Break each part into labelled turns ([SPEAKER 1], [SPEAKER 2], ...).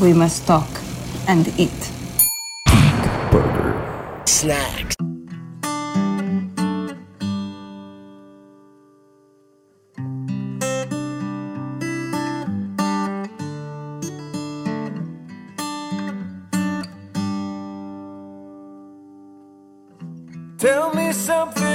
[SPEAKER 1] we must talk and eat.
[SPEAKER 2] Burger.
[SPEAKER 3] Snacks.
[SPEAKER 4] Tell me something,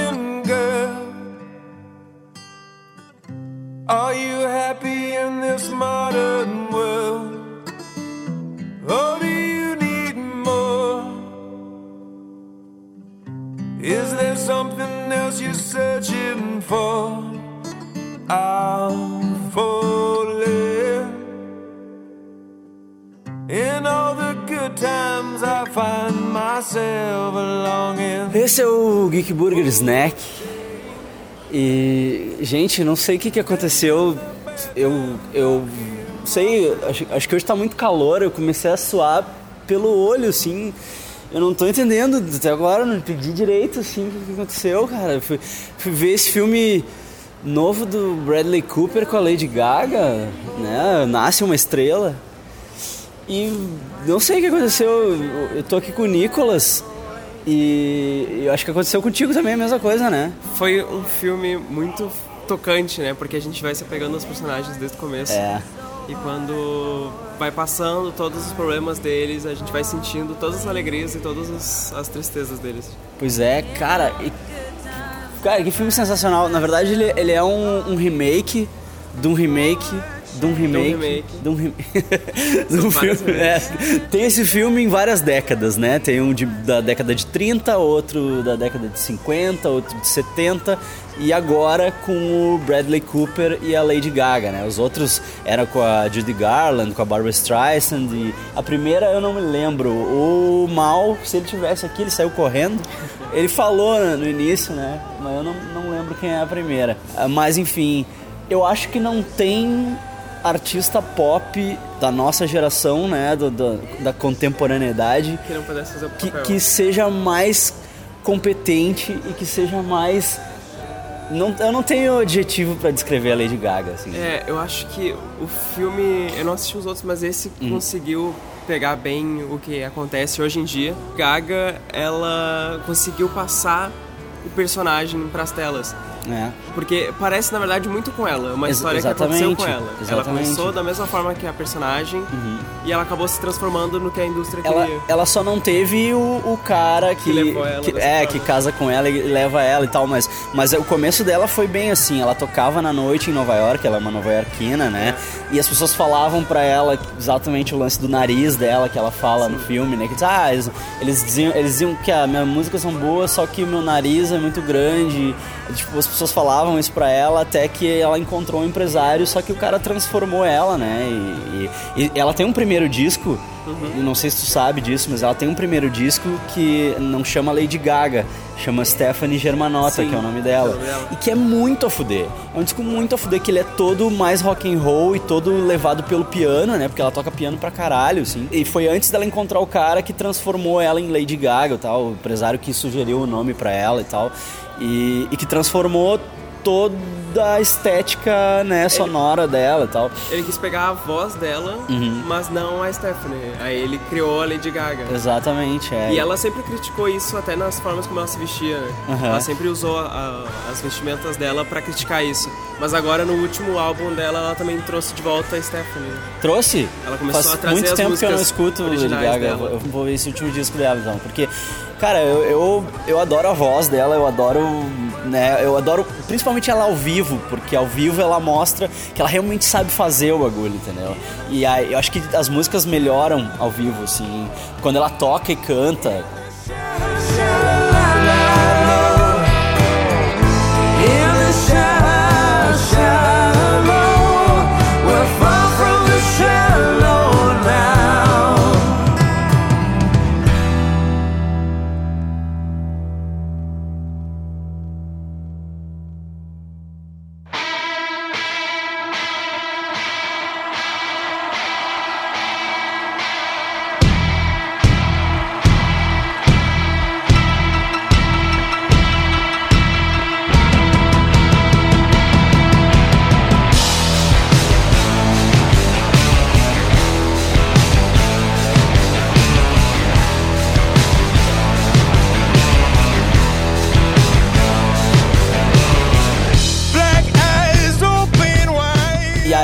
[SPEAKER 5] Esse é o Geek Burger Snack. E, gente, não sei o que, que aconteceu. Eu, eu sei, acho, acho que hoje tá muito calor. Eu comecei a suar pelo olho, assim. Eu não tô entendendo até agora, não entendi direito, assim, o que, que aconteceu, cara. Fui, fui ver esse filme novo do Bradley Cooper com a Lady Gaga, né? Nasce uma estrela. E não sei o que aconteceu. Eu, tô aqui com o Nicolas. E eu acho que aconteceu contigo também a mesma coisa, né?
[SPEAKER 6] Foi um filme muito tocante, né? Porque a gente vai se apegando aos personagens desde o começo.
[SPEAKER 5] É.
[SPEAKER 6] E quando vai passando todos os problemas deles, a gente vai sentindo todas as alegrias e todas as, as tristezas deles.
[SPEAKER 5] Pois é, cara. E, cara, que filme sensacional. Na verdade, ele, ele é um, um remake de um remake de um remake. De um remake. De um filme. É, tem esse filme em várias décadas, né? Tem um de, da década de 30, outro da década de 50, outro de 70 e agora com o Bradley Cooper e a Lady Gaga, né? Os outros eram com a Judy Garland, com a Barbara Streisand e a primeira eu não me lembro. O Mal, se ele tivesse aqui, ele saiu correndo. Ele falou no início, né? Mas eu não, não lembro quem é a primeira. Mas enfim, eu acho que não tem artista pop da nossa geração, né, do, do, da contemporaneidade,
[SPEAKER 6] Que não pudesse fazer o
[SPEAKER 5] que, que seja mais competente e que seja mais não, eu não tenho adjetivo pra descrever a Lady Gaga, assim.
[SPEAKER 6] É, eu acho que o filme. Eu não assisti os outros, mas esse
[SPEAKER 5] Hum.
[SPEAKER 6] conseguiu pegar bem o que acontece hoje em dia. Gaga, ela conseguiu passar o personagem pras telas.
[SPEAKER 5] É.
[SPEAKER 6] Porque parece, na verdade, muito com ela. Uma
[SPEAKER 5] Ex-
[SPEAKER 6] história que aconteceu com ela. Ela
[SPEAKER 5] exatamente. Uhum.
[SPEAKER 6] começou da mesma forma que a personagem e ela acabou se transformando no que a indústria
[SPEAKER 5] Ela,
[SPEAKER 6] queria.
[SPEAKER 5] ela só não teve o, o cara que,
[SPEAKER 6] Que ela
[SPEAKER 5] que- é
[SPEAKER 6] forma.
[SPEAKER 5] que casa com ela e leva ela e tal, mas mas o começo dela foi bem assim, ela tocava na noite em Nova York, ela é uma nova-iorquina, né? E as pessoas falavam pra ela exatamente o lance do nariz dela que ela fala no filme, né? Que diz, ah, eles, eles diziam, eles diziam que a minha música são boas, só que o meu nariz é muito grande. Tipo, as pessoas falavam isso pra ela até que ela encontrou um empresário, só que o cara transformou ela, né? E, e- e ela tem um primeiro disco, e não sei se tu sabe disso, mas ela tem um primeiro disco que não chama Lady Gaga, chama Stephanie Germanotta,
[SPEAKER 6] Sim,
[SPEAKER 5] que é o nome dela.
[SPEAKER 6] é o nome dela.
[SPEAKER 5] E que é muito a fuder. É um disco muito a fuder, que ele é todo mais rock and roll e todo levado pelo piano, né? Porque ela toca piano pra caralho, assim. E foi antes dela encontrar o cara que transformou ela em Lady Gaga tal, o empresário que sugeriu o nome pra ela e tal. E, e que transformou toda a estética, né, sonora dela e tal.
[SPEAKER 6] Ele quis pegar a voz dela,
[SPEAKER 5] Uhum.
[SPEAKER 6] mas não a Stephanie. Aí ele criou a Lady Gaga.
[SPEAKER 5] Exatamente, é.
[SPEAKER 6] E ela sempre criticou isso até nas formas como ela se vestia?
[SPEAKER 5] Aham.
[SPEAKER 6] Ela sempre usou a- a- as vestimentas dela pra criticar isso. Mas agora no último álbum dela, ela também trouxe de volta a Stephanie.
[SPEAKER 5] Trouxe?
[SPEAKER 6] Ela começou
[SPEAKER 5] Faz
[SPEAKER 6] a trazer
[SPEAKER 5] muito tempo que eu não escuto Lady Gaga.
[SPEAKER 6] dela.
[SPEAKER 5] Eu vou ver esse último disco dela, então. Porque, cara, eu, eu, eu adoro a voz dela, eu adoro, né, eu adoro principalmente ela ao vivo, porque ao vivo ela mostra que ela realmente sabe fazer o bagulho, entendeu? E aí, eu acho que as músicas melhoram ao vivo, assim. Quando ela toca e canta,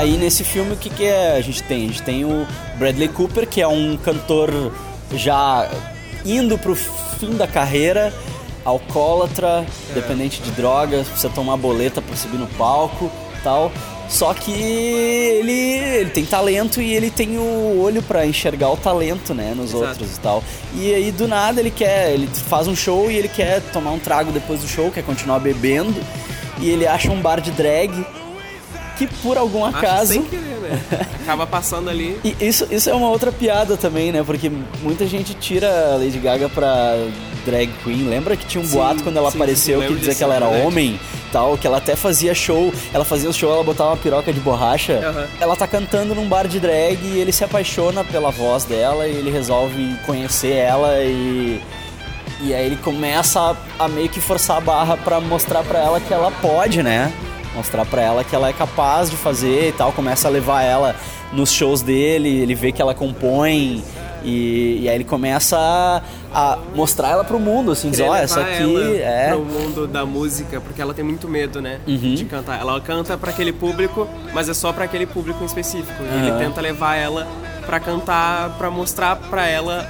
[SPEAKER 5] nesse filme o que, que é? A gente tem? A gente tem o Bradley Cooper, que é um cantor já indo pro fim da carreira, alcoólatra, dependente de drogas, precisa tomar boleta pra subir no palco tal. Só que ele, ele tem talento e ele tem o olho pra enxergar o talento, né, nos
[SPEAKER 6] Exato.
[SPEAKER 5] outros e tal. E aí do nada ele quer, ele faz um show e ele quer tomar um trago depois do show, quer continuar bebendo. E ele acha um bar de drag que por algum
[SPEAKER 6] Acho
[SPEAKER 5] acaso
[SPEAKER 6] sem querer, né? Acaba passando ali.
[SPEAKER 5] e isso, isso é uma outra piada também, né? Porque muita gente tira a Lady Gaga pra drag queen. Lembra que tinha um
[SPEAKER 6] Sim,
[SPEAKER 5] boato quando ela
[SPEAKER 6] sim,
[SPEAKER 5] apareceu
[SPEAKER 6] sim,
[SPEAKER 5] que dizia que ela era
[SPEAKER 6] verdade.
[SPEAKER 5] homem tal, que ela até fazia show. Ela fazia o show, ela botava uma piroca de borracha.
[SPEAKER 6] Aham.
[SPEAKER 5] Ela tá cantando num bar de drag e ele se apaixona pela voz dela e ele resolve conhecer ela e. E aí ele começa a, a meio que forçar a barra pra mostrar pra ela que ela pode, né? Mostrar pra ela que ela é capaz de fazer e tal. Começa a levar ela nos shows dele, ele vê que ela compõe. E, e aí ele começa a, a mostrar ela pro mundo, assim, ó, essa aqui
[SPEAKER 6] ela
[SPEAKER 5] é.
[SPEAKER 6] pro mundo da música, porque ela tem muito medo, né?
[SPEAKER 5] Uhum.
[SPEAKER 6] De cantar. Ela canta pra aquele público, mas é só pra aquele público em específico. E
[SPEAKER 5] Aham.
[SPEAKER 6] ele tenta levar ela pra cantar, pra mostrar pra ela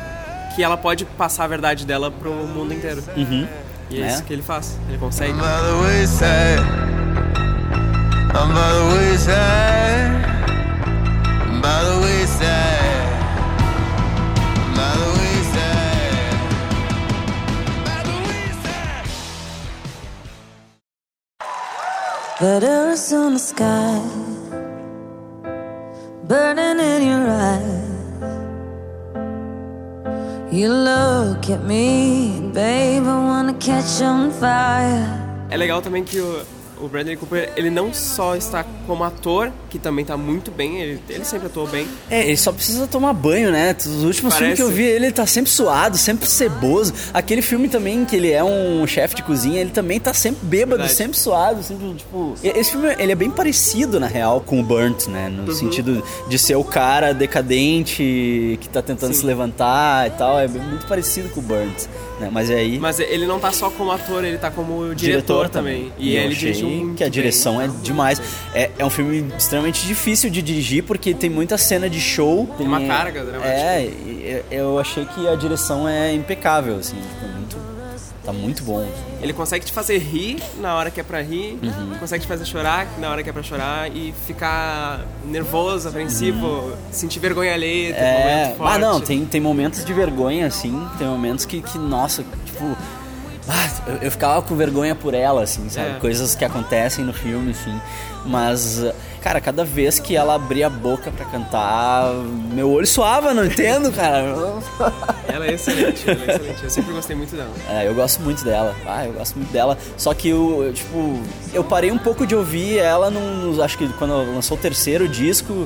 [SPEAKER 6] que ela pode passar a verdade dela pro mundo inteiro.
[SPEAKER 5] Uhum.
[SPEAKER 6] E é,
[SPEAKER 5] É.
[SPEAKER 6] isso que ele faz. Ele consegue.
[SPEAKER 4] By the wayside. I'm by the wayside. I'm by the wayside. I'm by the wayside. By the wayside.
[SPEAKER 3] That Arizona sky burning in your eyes. You look at me, babe, I wanna catch on fire.
[SPEAKER 6] É legal também que o, o Bradley Cooper, ele não só está como ator, que também tá muito bem, ele, ele sempre atuou bem,
[SPEAKER 5] É, ele só precisa tomar banho, né? Os últimos filmes que eu
[SPEAKER 6] Parece.
[SPEAKER 5] vi, ele tá sempre suado, sempre ceboso. Aquele filme também, que ele é um chefe de cozinha, ele também tá sempre bêbado,
[SPEAKER 6] Verdade.
[SPEAKER 5] sempre suado, sempre, tipo... Esse filme, ele é bem parecido, na real, com o Burnt, né?
[SPEAKER 6] Uhum.
[SPEAKER 5] No sentido de ser o cara decadente, que tá tentando
[SPEAKER 6] Sim.
[SPEAKER 5] se levantar e tal. É muito parecido com o Burnt, né? Mas aí...
[SPEAKER 6] mas ele não tá só como ator, ele tá como diretor, também. E,
[SPEAKER 5] eu
[SPEAKER 6] ele
[SPEAKER 5] achei
[SPEAKER 6] dirigiu muito
[SPEAKER 5] que a
[SPEAKER 6] bem.
[SPEAKER 5] direção é demais. É, é um filme extremamente difícil de dirigir porque tem muita cena de show.
[SPEAKER 6] Tem uma carga dramática.
[SPEAKER 5] É, e- e- eu achei que a direção é impecável, assim, tipo, muito, tá muito bom.
[SPEAKER 6] Ele consegue te fazer rir na hora que é pra rir,
[SPEAKER 5] Uhum.
[SPEAKER 6] consegue te fazer chorar na hora que é pra chorar e ficar nervoso, apreensivo, sentir vergonha alheia,
[SPEAKER 5] Uhum. É,
[SPEAKER 6] forte.
[SPEAKER 5] ah não, tem, tem momentos de vergonha, assim, tem momentos que, que nossa, tipo. Ah, eu, eu ficava com vergonha por ela, assim, sabe?
[SPEAKER 6] É.
[SPEAKER 5] Coisas que acontecem no filme, assim. Mas, cara, cada vez que ela abria a boca pra cantar, meu olho suava, não entendo, cara.
[SPEAKER 6] Ela é excelente, ela é excelente. Eu sempre gostei muito dela.
[SPEAKER 5] É, eu gosto muito dela. Ah, eu gosto muito dela. Só que eu, eu, tipo, eu parei um pouco de ouvir ela num. Acho que quando lançou o terceiro disco,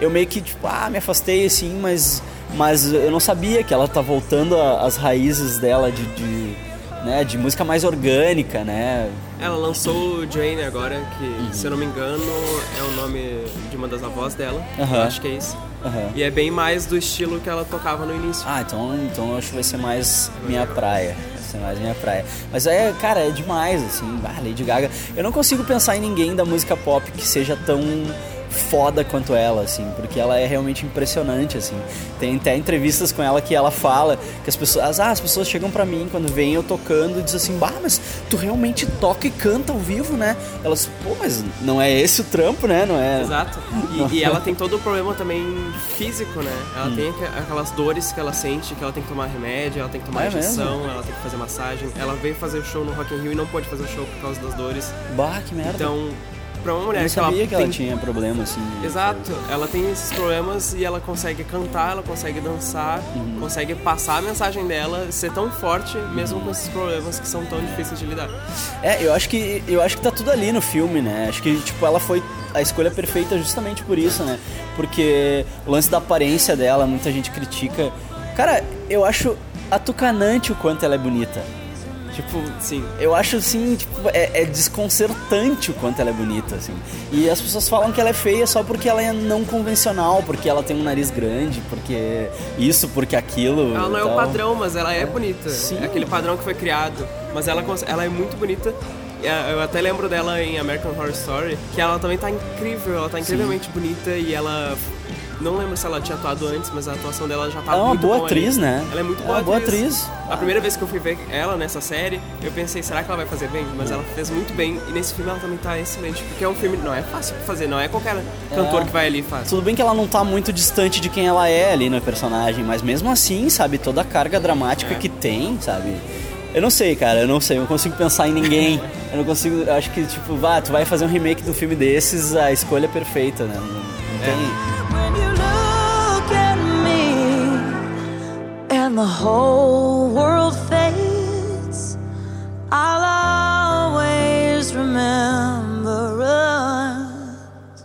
[SPEAKER 5] eu meio que, tipo, ah, me afastei assim, mas. Mas eu não sabia que ela tá voltando às raízes dela de. de né, de música mais orgânica, né?
[SPEAKER 6] Ela lançou o Jane agora, que,
[SPEAKER 5] Uhum.
[SPEAKER 6] se eu não me engano, é o nome de uma das avós dela. Eu acho que é isso.
[SPEAKER 5] Aham.
[SPEAKER 6] E é bem mais do estilo que ela tocava no início.
[SPEAKER 5] Ah, então, então eu acho que vai ser mais minha praia. Vai ser mais minha praia. Mas é, cara, é demais, assim. Ah, Lady Gaga. Eu não consigo pensar em ninguém da música pop que seja tão foda quanto ela, assim, porque ela é realmente impressionante, assim. Tem até entrevistas com ela que ela fala que as pessoas, ah, as pessoas chegam pra mim quando vem eu tocando e dizem assim, bah, mas tu realmente toca e canta ao vivo, né? Elas, pô, mas não é esse o trampo, né? Não é?
[SPEAKER 6] Exato. E, e ela tem todo o problema também físico, né? Ela tem aqu- aquelas dores que ela sente, que ela tem que tomar remédio, ela tem que tomar
[SPEAKER 5] É
[SPEAKER 6] injeção, ela tem que fazer massagem. Ela veio fazer o show no Rock in Rio e não pôde fazer o show por causa das dores.
[SPEAKER 5] Bah, que merda.
[SPEAKER 6] Então, pra uma
[SPEAKER 5] eu
[SPEAKER 6] mulher
[SPEAKER 5] não
[SPEAKER 6] que
[SPEAKER 5] sabia
[SPEAKER 6] ela
[SPEAKER 5] que ela
[SPEAKER 6] tem
[SPEAKER 5] tinha problema, assim.
[SPEAKER 6] Exato, ela tem esses problemas e ela consegue cantar, ela consegue dançar,
[SPEAKER 5] Uhum.
[SPEAKER 6] consegue passar a mensagem dela, ser tão forte mesmo com esses problemas que são tão difíceis de lidar.
[SPEAKER 5] É, eu acho que eu acho que tá tudo ali no filme, né? Acho que tipo ela foi a escolha perfeita justamente por isso, né? Porque o lance da aparência dela, muita gente critica. Cara, eu acho atucanante o quanto ela é bonita. Tipo,
[SPEAKER 6] Sim.
[SPEAKER 5] eu acho assim, tipo, é, é desconcertante o quanto ela é bonita, assim. E as pessoas falam que ela é feia só porque ela é não convencional, porque ela tem um nariz grande, porque isso, porque aquilo.
[SPEAKER 6] Ela não é o
[SPEAKER 5] tal.
[SPEAKER 6] padrão, mas ela é bonita.
[SPEAKER 5] Sim.
[SPEAKER 6] É aquele padrão que foi criado. Mas ela, ela é muito bonita É, Eu até lembro dela em American Horror Story, que ela também tá incrível, ela tá incrivelmente bonita e ela. Não lembro se ela tinha atuado antes, mas a atuação dela já tá
[SPEAKER 5] Ela é uma
[SPEAKER 6] muito
[SPEAKER 5] boa
[SPEAKER 6] boa
[SPEAKER 5] atriz,
[SPEAKER 6] ali.
[SPEAKER 5] né?
[SPEAKER 6] Ela é muito
[SPEAKER 5] É
[SPEAKER 6] boa
[SPEAKER 5] uma boa
[SPEAKER 6] atriz.
[SPEAKER 5] atriz.
[SPEAKER 6] A primeira vez que eu fui ver ela nessa série, eu pensei, será que ela vai fazer bem? Mas ela fez muito bem e nesse filme ela também tá excelente, porque é um filme, não é fácil de fazer, não é qualquer cantor que vai ali e faz.
[SPEAKER 5] Tudo bem que ela não tá muito distante de quem ela é ali no personagem, mas mesmo assim, sabe, toda a carga dramática
[SPEAKER 6] É.
[SPEAKER 5] que tem, sabe? Eu não sei, cara, eu não sei, eu não consigo pensar em ninguém. eu não consigo, eu acho que, tipo, vá, tu vai fazer um remake do filme desses, a escolha é perfeita, né? Não, não tem.
[SPEAKER 3] And the whole world fades, I'll always remember us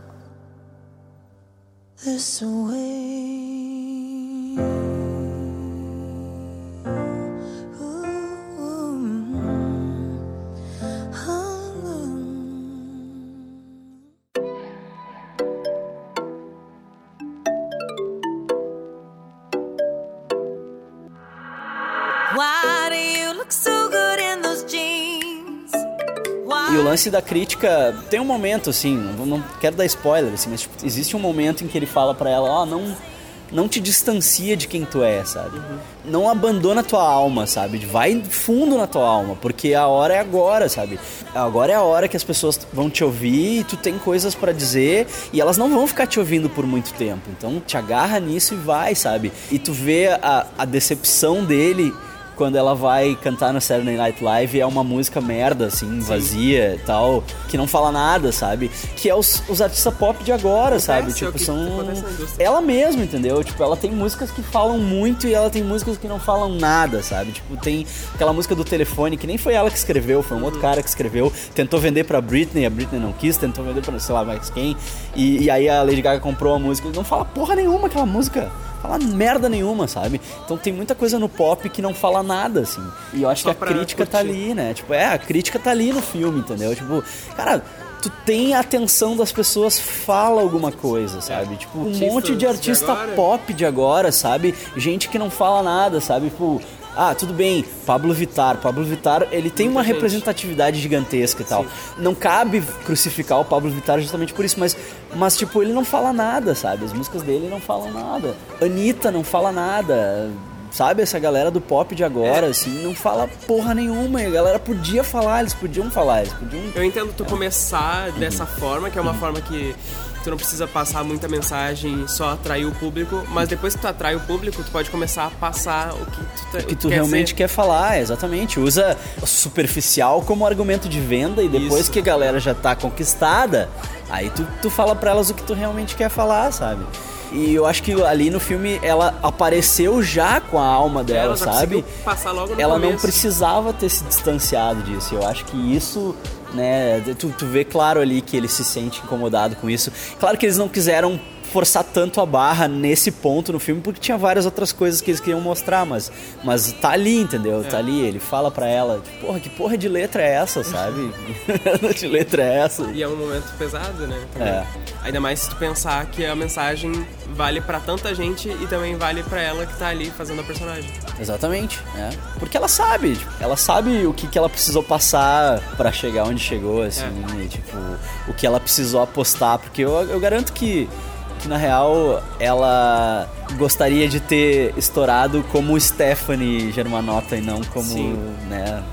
[SPEAKER 3] this way.
[SPEAKER 5] Lance da crítica tem um momento, assim, não, não quero dar spoiler, assim, mas tipo, existe um momento em que ele fala pra ela, ó, não, não te distancia de quem tu é, sabe? Não abandona tua alma, sabe? Vai fundo na tua alma, porque a hora é agora, sabe? Agora é a hora que as pessoas vão te ouvir e tu tem coisas pra dizer e elas não vão ficar te ouvindo por muito tempo. Então te agarra nisso e vai, sabe? E tu vê a, a decepção dele quando ela vai cantar no Saturday Night Live é uma música merda, assim, vazia e tal, que não fala nada, sabe? Que é os, os artistas pop de agora, sabe?
[SPEAKER 6] é
[SPEAKER 5] Tipo, são.
[SPEAKER 6] acontece.
[SPEAKER 5] Ela mesma, entendeu? Tipo, ela tem músicas que falam muito e ela tem músicas que não falam nada, sabe? Tipo, tem aquela música do telefone que nem foi ela que escreveu, foi um
[SPEAKER 6] Uhum.
[SPEAKER 5] outro cara que escreveu. Tentou vender pra Britney, a Britney não quis, tentou vender pra sei lá mais quem. E, e aí a Lady Gaga comprou a música. Não fala porra nenhuma aquela música fala merda nenhuma, sabe? Então tem muita coisa no pop que não fala nada, assim. E eu acho
[SPEAKER 6] Só
[SPEAKER 5] que a crítica tá
[SPEAKER 6] curtir.
[SPEAKER 5] ali, né? Tipo, é, a crítica tá ali no filme, entendeu? Tipo, cara. Tu tem a atenção das pessoas, fala alguma coisa, sabe? Tipo, um
[SPEAKER 6] Artistas
[SPEAKER 5] monte de
[SPEAKER 6] de
[SPEAKER 5] artista
[SPEAKER 6] agora.
[SPEAKER 5] pop de agora, sabe? Gente que não fala nada, sabe? Tipo, ah, tudo bem, Pablo Vittar. Pablo Vittar, ele tem uma
[SPEAKER 6] gente.
[SPEAKER 5] representatividade gigantesca e tal. Não cabe crucificar o Pablo Vittar justamente por isso, mas, mas tipo, ele não fala nada, sabe? As músicas dele não falam nada. Anitta não fala nada. Sabe, essa galera do pop de agora, assim, não fala porra nenhuma. E a galera podia falar, eles podiam falar, eles podiam.
[SPEAKER 6] Eu entendo tu começar dessa forma, que é uma forma que tu não precisa passar muita mensagem, só atrair o público, mas depois que tu atrai o público, tu pode começar a passar o que tu, te-
[SPEAKER 5] que tu
[SPEAKER 6] quer
[SPEAKER 5] realmente
[SPEAKER 6] ser.
[SPEAKER 5] quer falar, exatamente. Usa o superficial como argumento de venda e depois
[SPEAKER 6] Isso.
[SPEAKER 5] que a galera já tá conquistada, aí tu, tu fala pra elas o que tu realmente quer falar, sabe? E eu acho que ali no filme ela apareceu já com a alma dela,
[SPEAKER 6] Ela
[SPEAKER 5] sabe?
[SPEAKER 6] passar logo no
[SPEAKER 5] ela não
[SPEAKER 6] começo.
[SPEAKER 5] precisava ter se distanciado disso. Eu acho que isso, né, tu, tu vê claro ali que ele se sente incomodado com isso. Claro que eles não quiseram forçar tanto a barra nesse ponto no filme, porque tinha várias outras coisas que eles queriam mostrar, mas, mas tá ali, entendeu? Tá ali, ele fala pra ela, porra, que porra de letra é essa, sabe? de letra é essa?
[SPEAKER 6] E é um momento pesado, né? também.
[SPEAKER 5] É.
[SPEAKER 6] Ainda mais se tu pensar que a mensagem vale pra tanta gente e também vale pra ela que tá ali fazendo a personagem.
[SPEAKER 5] Exatamente, né? Porque ela sabe, tipo, ela sabe o que, que ela precisou passar pra chegar onde chegou, assim, e, tipo, o que ela precisou apostar, porque eu, eu garanto que, que na real ela gostaria de ter estourado como Stephanie Germanotta e não como,
[SPEAKER 6] Sim.
[SPEAKER 5] né?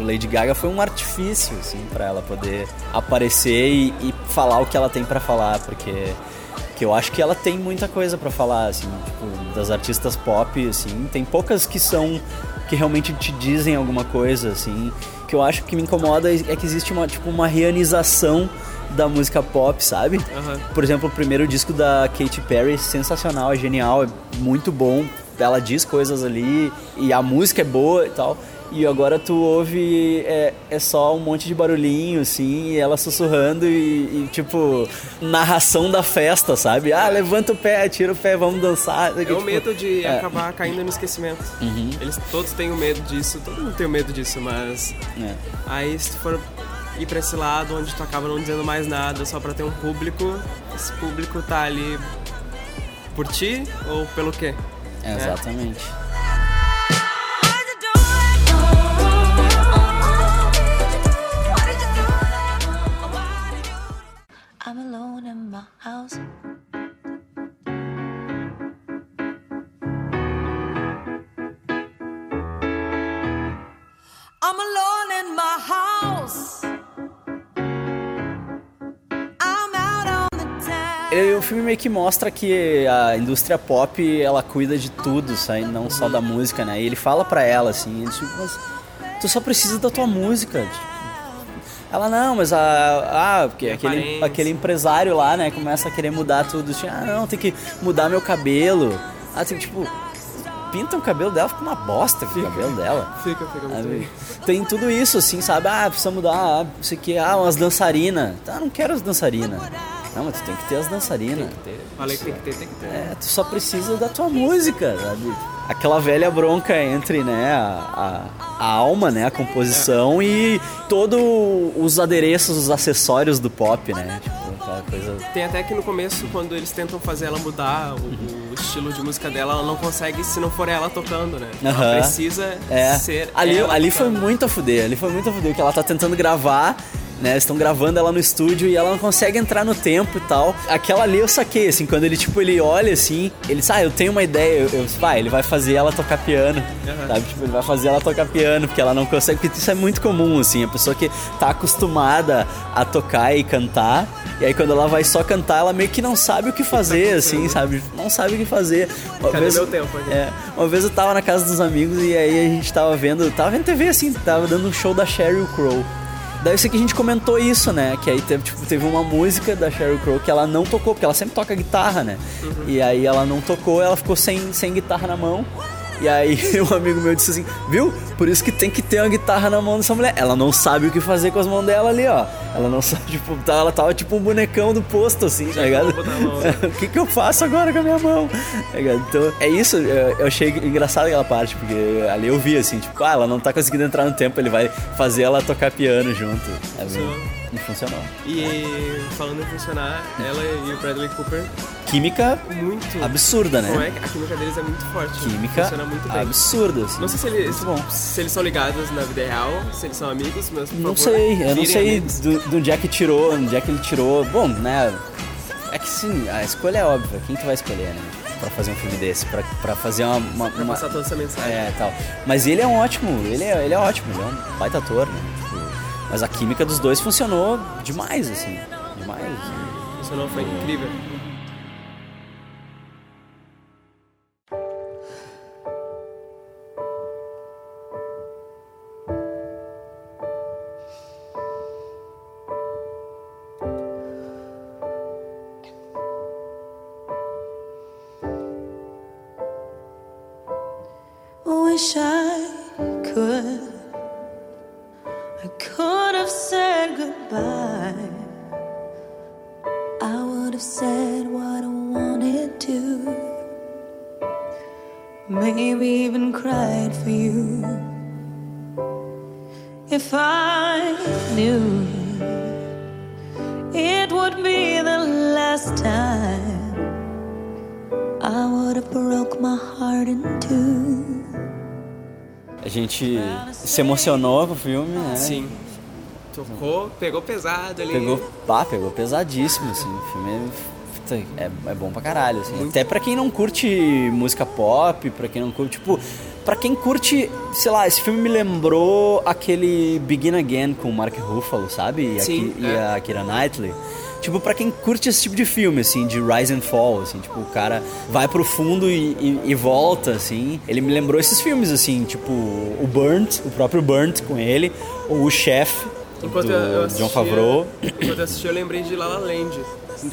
[SPEAKER 5] Lady Gaga foi um artifício, assim, pra ela poder aparecer e, e falar o que ela tem pra falar, porque que eu acho que ela tem muita coisa pra falar, assim, tipo, das artistas pop, assim, tem poucas que são que realmente te dizem alguma coisa, assim. Que eu acho que me incomoda é que existe uma tipo uma reanização da música pop, sabe?
[SPEAKER 6] Aham.
[SPEAKER 5] Por exemplo, o primeiro disco da Katy Perry, sensacional, é genial, é muito bom. Ela diz coisas ali e a música é boa e tal. E agora tu ouve é, é só um monte de barulhinho, assim, e ela sussurrando e, e, tipo, narração da festa, sabe? Ah, levanta o pé, tira o pé, vamos dançar.
[SPEAKER 6] É o medo de
[SPEAKER 5] é.
[SPEAKER 6] acabar caindo no esquecimento.
[SPEAKER 5] Uhum.
[SPEAKER 6] Eles todos têm o medo disso, todo mundo tem o medo disso, mas
[SPEAKER 5] É.
[SPEAKER 6] aí se tu for ir para esse lado onde tu acaba não dizendo mais nada só para ter um público. Esse público tá ali por ti ou pelo quê?
[SPEAKER 5] É, exatamente.
[SPEAKER 3] I'm alone in my house.
[SPEAKER 5] O filme meio que mostra que a indústria pop, ela cuida de tudo, sabe? não só da música, né? E ele fala pra ela, assim, ele, tipo, mas tu só precisa da tua música. tipo. Ela, não, mas a. Ah, porque aquele, aquele empresário lá, né, começa a querer mudar tudo. Tipo, ah, não, tem que mudar meu cabelo. Ah, que, tipo, pinta o cabelo dela, fica uma bosta o cabelo dela.
[SPEAKER 6] Fica, fica muito
[SPEAKER 5] Sabe?
[SPEAKER 6] bem.
[SPEAKER 5] Tem tudo isso, assim, sabe? Ah, precisa mudar, ah, não sei o que, ah, umas dançarinas. Tá, não quero as dançarinas. Não, mas tu tem que ter as dançarinas.
[SPEAKER 6] Falei que tem que ter, tem que ter.
[SPEAKER 5] É, tu só precisa da tua música, sabe? Aquela velha bronca entre, né, a, a, a alma, né, a composição e todos os adereços, os acessórios do pop, né? Tipo, aquela coisa...
[SPEAKER 6] Tem até que no começo, quando eles tentam fazer ela mudar o, o estilo de música dela, ela não consegue se não for ela tocando, né?
[SPEAKER 5] Aham.
[SPEAKER 6] Ela precisa
[SPEAKER 5] É,
[SPEAKER 6] ser
[SPEAKER 5] ali, ali foi muito a fuder, ali foi muito a fuder, que ela tá tentando gravar, né, estão gravando ela no estúdio e ela não consegue entrar no tempo e tal. Aquela ali eu saquei, assim, quando ele, tipo, ele olha, assim, ele diz, ah, eu tenho uma ideia, eu, eu ele vai fazer ela tocar piano, sabe, tipo, ele vai fazer ela tocar piano, porque ela não consegue, porque isso é muito comum, assim, a pessoa que tá acostumada a tocar e cantar, e aí quando ela vai só cantar, ela meio que não sabe o que fazer, assim, sabe, não sabe o que fazer. Uma
[SPEAKER 6] Cadê meu tempo aqui?
[SPEAKER 5] É, uma vez eu tava na casa dos amigos e aí a gente tava vendo, tava vendo TV assim, tava dando um show da Sheryl Crow. Daí eu sei que a gente comentou isso, né? Que aí teve, tipo, teve uma música da Sheryl Crow que ela não tocou, porque ela sempre toca guitarra, né? E aí ela não tocou, ela ficou sem, sem guitarra na mão. E aí um amigo meu disse assim, viu? Por isso que tem que ter uma guitarra na mão dessa mulher. Ela não sabe o que fazer com as mãos dela ali, ó. Ela não sabe, tipo, tá- ela tava tipo um bonecão do posto, assim, tá ligado?
[SPEAKER 6] né?
[SPEAKER 5] o que, que eu faço agora com a minha mão? Tá ligado? Então, é isso, eu, eu achei engraçado aquela parte, porque ali eu vi assim, tipo, ah, ela não tá conseguindo entrar no tempo, ele vai fazer ela tocar piano junto. É bem, Não funcionou.
[SPEAKER 6] E falando em funcionar, ela e o Bradley Cooper,
[SPEAKER 5] Química
[SPEAKER 6] muito.
[SPEAKER 5] absurda,
[SPEAKER 6] Como
[SPEAKER 5] né?
[SPEAKER 6] é que a química deles é muito forte.
[SPEAKER 5] Química
[SPEAKER 6] Funciona muito bem.
[SPEAKER 5] absurda, assim.
[SPEAKER 6] Não sei se eles,
[SPEAKER 5] bom.
[SPEAKER 6] se eles são ligados na vida real, se eles são amigos, mas por
[SPEAKER 5] Não
[SPEAKER 6] favor,
[SPEAKER 5] sei, eu não sei
[SPEAKER 6] amigos.
[SPEAKER 5] do, do onde é que tirou, onde é que ele tirou. Bom, né? É que sim, a escolha é óbvia. Quem tu vai escolher, né? Pra fazer um filme desse, pra, pra fazer uma. uma,
[SPEAKER 6] Pra
[SPEAKER 5] uma-
[SPEAKER 6] passar toda essa mensagem.
[SPEAKER 5] É, tal. Mas ele é um ótimo, ele é, ele é ótimo, ele é um baita ator, né? Mas a química dos dois funcionou demais, assim. Demais.
[SPEAKER 6] Funcionou, foi incrível.
[SPEAKER 3] Said goodbye. I would have said what I wanted to. Maybe even cried for you. If I knew it would be the last time, I would have broke my heart in two.
[SPEAKER 5] A gente se emocionou com o filme, né?
[SPEAKER 6] Sim. Tocou, pegou pesado ali.
[SPEAKER 5] Pegou, pá, pegou pesadíssimo, assim. O filme é, é, é bom pra caralho, assim. Até pra quem não curte música pop, pra quem não curte, tipo, pra quem curte, sei lá, esse filme me lembrou aquele Begin Again com o Mark Ruffalo, sabe? E,
[SPEAKER 6] Sim,
[SPEAKER 5] aqui- e
[SPEAKER 6] é.
[SPEAKER 5] a Kira Knightley. Tipo, pra quem curte esse tipo de filme, assim, de rise and fall, assim, tipo, o cara vai pro fundo e, e- e volta, assim. Ele me lembrou esses filmes, assim, tipo, o Burnt, o próprio Burnt com ele, ou o Chef,
[SPEAKER 6] Enquanto
[SPEAKER 5] do
[SPEAKER 6] eu, assistia,
[SPEAKER 5] John Favreau.
[SPEAKER 6] Enquanto eu assisti, eu lembrei de La La Land.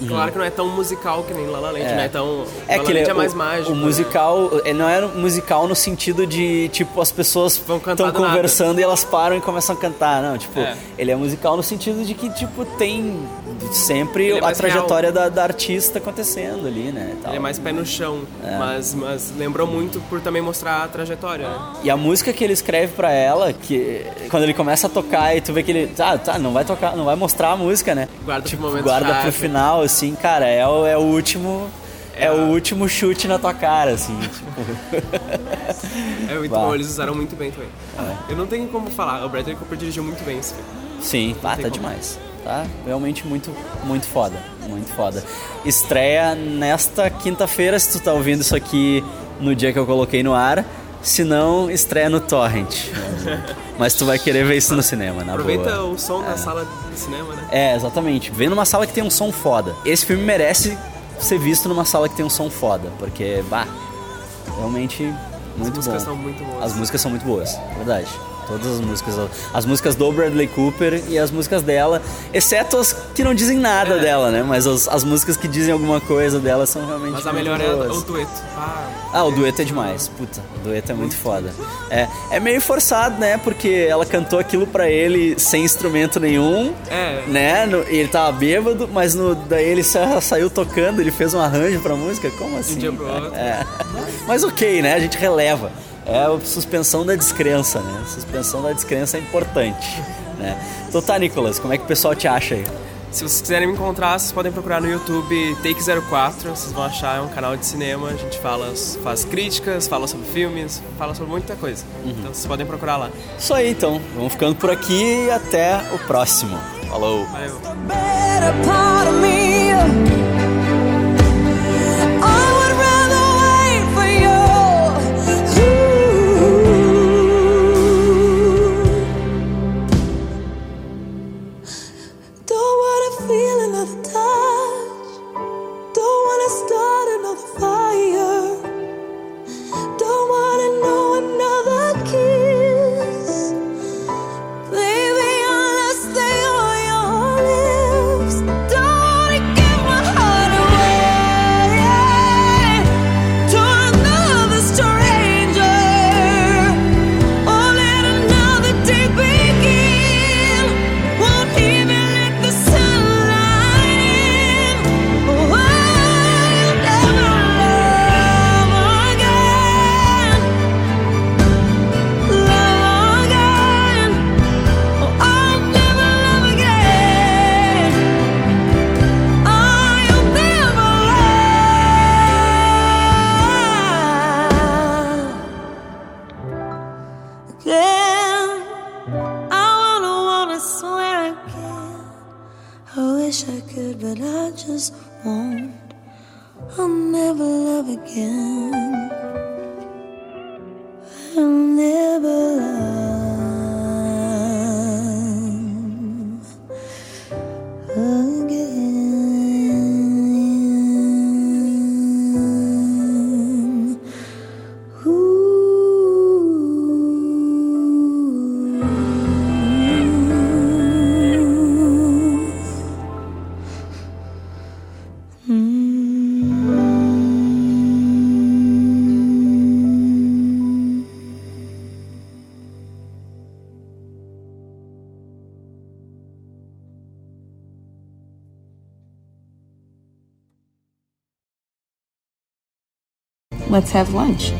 [SPEAKER 6] Claro que não é tão musical que nem La La Land,
[SPEAKER 5] É.
[SPEAKER 6] não é tão...
[SPEAKER 5] É
[SPEAKER 6] La La Land é
[SPEAKER 5] o-
[SPEAKER 6] mais mágico.
[SPEAKER 5] O
[SPEAKER 6] né?
[SPEAKER 5] musical é, não era um musical no sentido de, tipo, as pessoas estão
[SPEAKER 6] do nada.
[SPEAKER 5] conversando e elas param e começam a cantar. Não, tipo,
[SPEAKER 6] É.
[SPEAKER 5] ele é musical no sentido de que, tipo, tem sempre
[SPEAKER 6] é
[SPEAKER 5] a trajetória da, da artista acontecendo ali, né? tal.
[SPEAKER 6] Ele é mais pé no chão, mas, mas lembrou muito por também mostrar a trajetória, né?
[SPEAKER 5] E a música que ele escreve pra ela, que quando ele começa a tocar e tu vê que ele, tá, tá, não vai tocar, não vai mostrar a música, né?
[SPEAKER 6] Guarda
[SPEAKER 5] tipo,
[SPEAKER 6] pro momento
[SPEAKER 5] guarda
[SPEAKER 6] chave.
[SPEAKER 5] pro final, assim, cara, é o, é o último, é, o último chute na tua cara, assim, tipo.
[SPEAKER 6] É muito
[SPEAKER 5] Bah.
[SPEAKER 6] bom, eles usaram muito bem também. Eu não tenho como falar, o Bradley Cooper dirigiu muito bem esse filme.
[SPEAKER 5] Sim, ah, tá
[SPEAKER 6] como.
[SPEAKER 5] demais. tá? Realmente muito, muito foda, muito foda. Estreia nesta quinta-feira, se tu tá ouvindo isso aqui no dia que eu coloquei no ar. Se não, estreia no Torrent. Mas tu vai querer ver isso no cinema, na
[SPEAKER 3] Aproveita
[SPEAKER 5] boa.
[SPEAKER 3] o som da sala de cinema, né?
[SPEAKER 5] É, exatamente. Vem numa sala que tem um som foda. Esse filme merece ser visto numa sala que tem um som foda, porque, bah, realmente muito
[SPEAKER 3] As músicas
[SPEAKER 5] bom.
[SPEAKER 3] são muito boas.
[SPEAKER 5] As músicas são muito boas, verdade. Todas as músicas, as músicas do Bradley Cooper e as músicas dela, exceto as que não dizem nada
[SPEAKER 3] É.
[SPEAKER 5] dela, né? Mas as, as músicas que dizem alguma coisa dela são realmente
[SPEAKER 3] Mas a melhor é
[SPEAKER 5] boas.
[SPEAKER 3] o dueto. Ah,
[SPEAKER 5] Ah, o dueto é demais. Puta, o dueto é muito foda. É, é meio forçado, né? Porque ela cantou aquilo pra ele sem instrumento nenhum,
[SPEAKER 3] É.
[SPEAKER 5] né? No- e ele tava bêbado, mas no, daí ele sa- saiu tocando, ele fez um arranjo pra música. Como assim?
[SPEAKER 3] dia pro
[SPEAKER 5] cara?
[SPEAKER 3] outro.
[SPEAKER 5] É. Mas ok, né? A gente releva. É a suspensão da descrença, né? Suspensão da descrença é importante, né? Então tá, Nicolas, como é que o pessoal te acha aí?
[SPEAKER 3] Se vocês quiserem me encontrar, vocês podem procurar no YouTube Take04, vocês vão achar, é um canal de cinema, a gente fala, faz críticas, fala sobre filmes, fala sobre muita coisa.
[SPEAKER 5] Uhum.
[SPEAKER 3] Então vocês podem procurar lá.
[SPEAKER 5] Isso aí, então. Vamos ficando por aqui e até o próximo. Falou!
[SPEAKER 3] Valeu!
[SPEAKER 4] Let's have lunch.